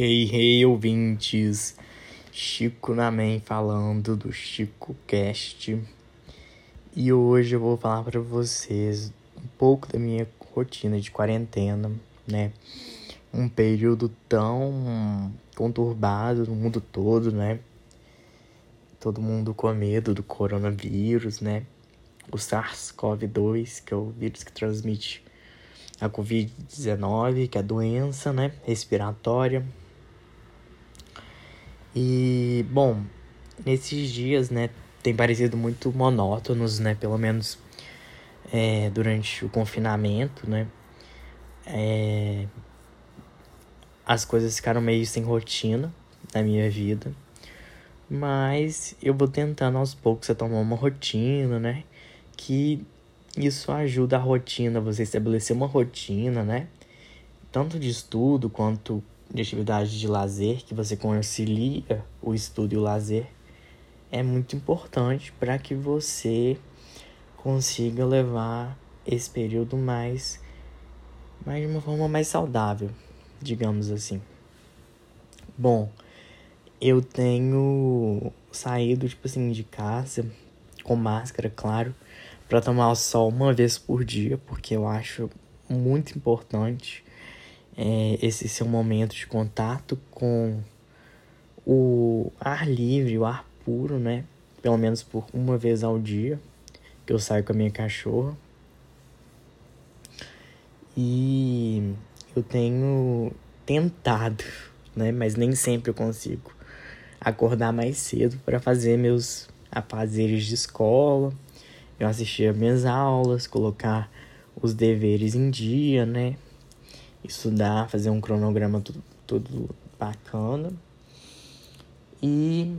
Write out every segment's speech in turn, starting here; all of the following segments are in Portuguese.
Hey, hey, ouvintes! Chico Namen falando do Chico Cast. E hoje eu vou falar para vocês um pouco da minha rotina de quarentena, né? Um período tão conturbado no mundo todo, né? Todo mundo com medo do coronavírus, né? O SARS-CoV-2, que é o vírus que transmite a Covid-19, que é a doença, né, respiratória. E, bom, nesses dias, né, tem parecido muito monótonos, né, pelo menos é, durante o confinamento, né. É, as coisas ficaram meio sem rotina na minha vida. Mas eu vou tentando aos poucos tomar uma rotina, né? Que isso ajuda a rotina, você estabelecer uma rotina, né? Tanto de estudo quanto de atividade de lazer, que você concilia o estudo e o lazer, é muito importante para que você consiga levar esse período mais, mais de uma forma mais saudável, digamos assim. Bom, eu tenho saído, tipo assim, de casa com máscara, claro para tomar o sol uma vez por dia, porque eu acho muito importante é, esse seu momento de contato com o ar livre, o ar puro, né? Pelo menos por uma vez ao dia que eu saio com a minha cachorra. E eu tenho tentado, né? Mas nem sempre eu consigo acordar mais cedo para fazer meus afazeres de escola eu assistir minhas aulas, colocar os deveres em dia, né? Estudar, fazer um cronograma tudo, bacana. E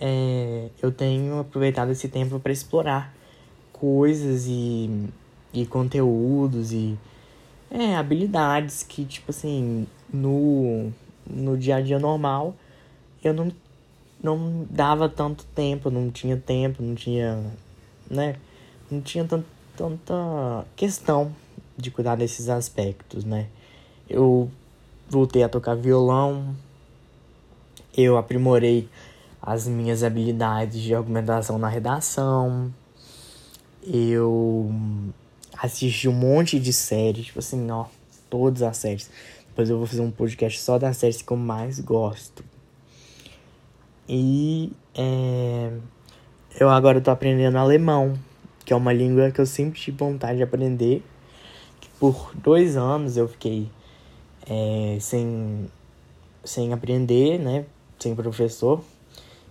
é, eu tenho aproveitado esse tempo para explorar coisas e, e conteúdos e é, habilidades que, tipo assim, no, no dia a dia normal eu não, não dava tanto tempo, não tinha tempo, não tinha, né? não tinha tant, tanta questão de cuidar desses aspectos, né? Eu voltei a tocar violão, eu aprimorei as minhas habilidades de argumentação na redação, eu assisti um monte de séries, tipo assim, ó, todas as séries. Depois eu vou fazer um podcast só das séries que eu mais gosto. E é, eu agora tô aprendendo alemão que é uma língua que eu sempre tive vontade de aprender. Que por dois anos eu fiquei é, sem, sem aprender, né? Sem professor.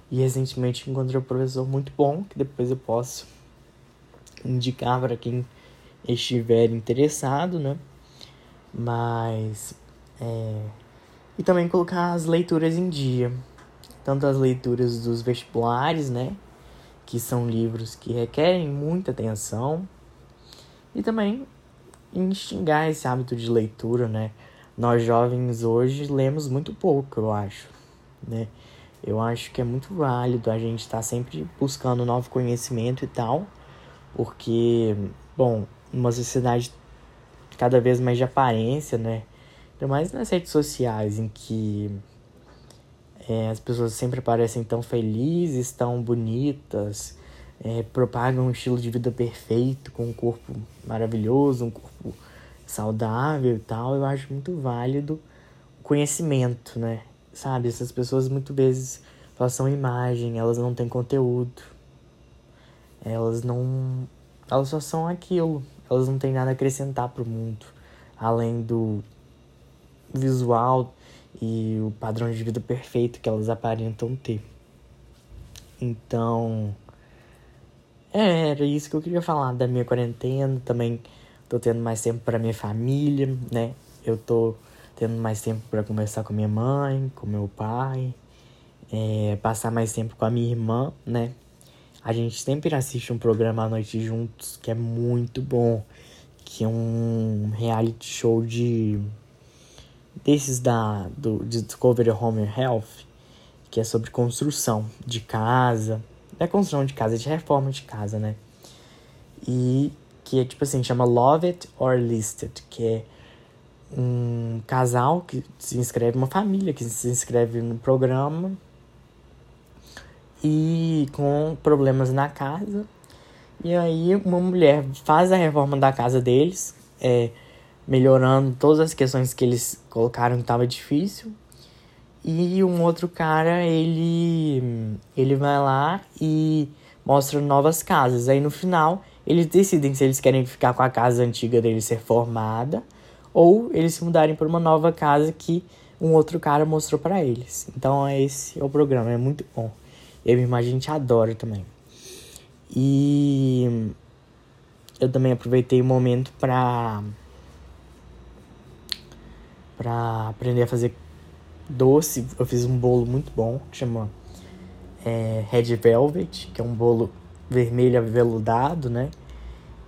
E recentemente encontrei um professor muito bom, que depois eu posso indicar para quem estiver interessado, né? Mas. É... E também colocar as leituras em dia. Tanto as leituras dos vestibulares, né? que são livros que requerem muita atenção e também instigar esse hábito de leitura, né? Nós jovens hoje lemos muito pouco, eu acho, né? Eu acho que é muito válido a gente estar tá sempre buscando novo conhecimento e tal, porque, bom, numa sociedade cada vez mais de aparência, né? Ainda mais nas redes sociais, em que é, as pessoas sempre parecem tão felizes, tão bonitas, é, propagam um estilo de vida perfeito, com um corpo maravilhoso, um corpo saudável e tal. Eu acho muito válido o conhecimento, né? Sabe, essas pessoas muitas vezes elas são imagem, elas não têm conteúdo. Elas não. Elas só são aquilo. Elas não têm nada a acrescentar pro mundo. Além do visual e o padrão de vida perfeito que elas aparentam ter. Então, é, era isso que eu queria falar da minha quarentena. Também tô tendo mais tempo para minha família, né? Eu tô tendo mais tempo para conversar com minha mãe, com meu pai, é, passar mais tempo com a minha irmã, né? A gente sempre assiste um programa à noite juntos que é muito bom, que é um reality show de desses da do Discovery Home Health, que é sobre construção de casa, não é construção de casa, é de reforma de casa, né? E que é tipo assim, chama Love It or List It, que é um casal que se inscreve, uma família que se inscreve no programa e com problemas na casa. E aí uma mulher faz a reforma da casa deles, é, melhorando todas as questões que eles colocaram que estava difícil. E um outro cara, ele ele vai lá e mostra novas casas. Aí no final, eles decidem se eles querem ficar com a casa antiga deles ser formada ou eles se mudarem para uma nova casa que um outro cara mostrou para eles. Então esse é o programa, é muito bom. Eu e a gente adora também. E eu também aproveitei o momento para para aprender a fazer doce. Eu fiz um bolo muito bom, que chama é, Red Velvet, que é um bolo vermelho aveludado, né?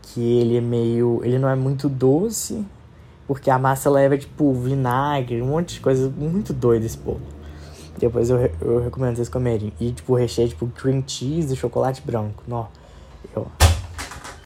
Que ele é meio. Ele não é muito doce, porque a massa leva, tipo, vinagre, um monte de coisa muito doida esse bolo. Depois eu, eu recomendo vocês comerem. E, tipo, o recheio, tipo, cream cheese e chocolate branco. Nó, eu